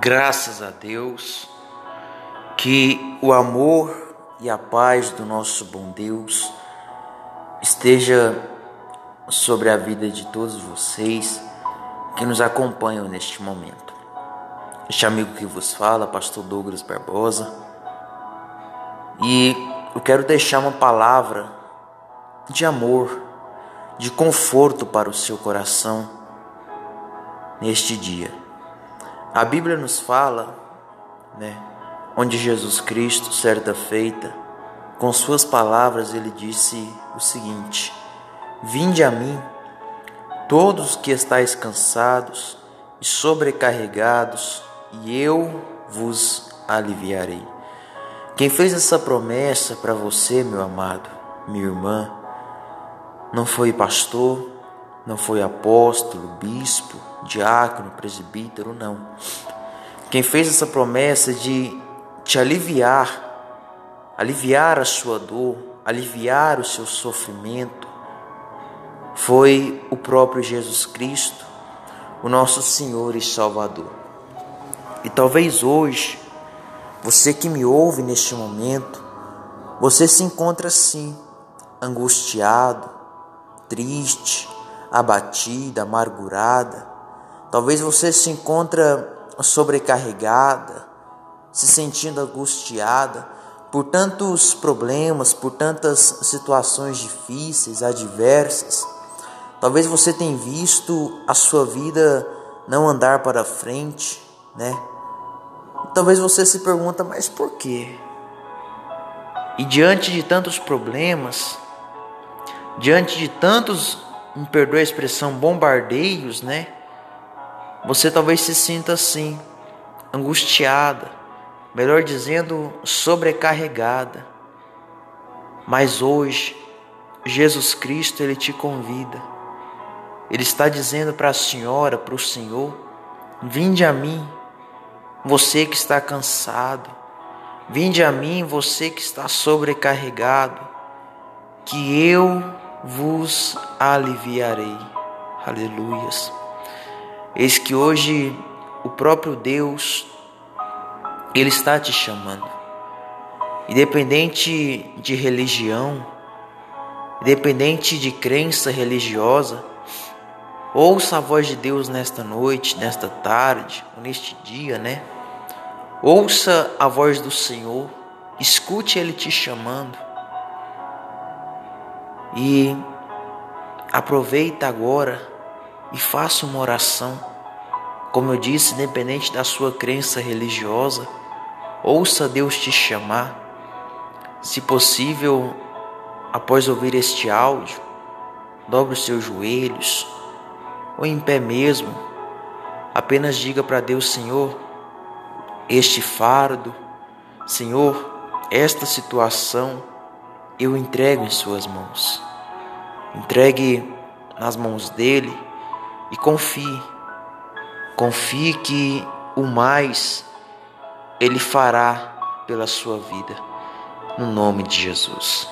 Graças a Deus que o amor e a paz do nosso bom Deus esteja sobre a vida de todos vocês que nos acompanham neste momento. Este amigo que vos fala, Pastor Douglas Barbosa, e eu quero deixar uma palavra de amor, de conforto para o seu coração neste dia. A Bíblia nos fala, né, onde Jesus Cristo, certa feita, com suas palavras, ele disse o seguinte: Vinde a mim, todos que estáis cansados e sobrecarregados, e eu vos aliviarei. Quem fez essa promessa para você, meu amado, minha irmã, não foi pastor, não foi apóstolo, bispo, diácono, presbítero, não. Quem fez essa promessa de te aliviar, aliviar a sua dor, aliviar o seu sofrimento, foi o próprio Jesus Cristo, o nosso Senhor e Salvador. E talvez hoje, você que me ouve neste momento, você se encontra assim, angustiado, triste, abatida, amargurada. Talvez você se encontra sobrecarregada, se sentindo angustiada por tantos problemas, por tantas situações difíceis, adversas. Talvez você tenha visto a sua vida não andar para frente, né? Talvez você se pergunta, mas por quê? E diante de tantos problemas, diante de tantos me perdoe a expressão, bombardeios, né? Você talvez se sinta assim, angustiada, melhor dizendo, sobrecarregada. Mas hoje, Jesus Cristo, Ele te convida. Ele está dizendo para a senhora, para o Senhor: Vinde a mim, você que está cansado. Vinde a mim, você que está sobrecarregado, que eu vos aliviarei. Aleluias. Eis que hoje o próprio Deus, Ele está te chamando. Independente de religião, independente de crença religiosa, ouça a voz de Deus nesta noite, nesta tarde, neste dia, né? Ouça a voz do Senhor, escute Ele te chamando. E aproveita agora e faça uma oração. Como eu disse, independente da sua crença religiosa, ouça Deus te chamar. Se possível, após ouvir este áudio, dobre os seus joelhos ou em pé mesmo, apenas diga para Deus, Senhor, este fardo, Senhor, esta situação eu entrego em Suas mãos. Entregue nas mãos dele e confie. Confie que o mais ele fará pela sua vida. No nome de Jesus.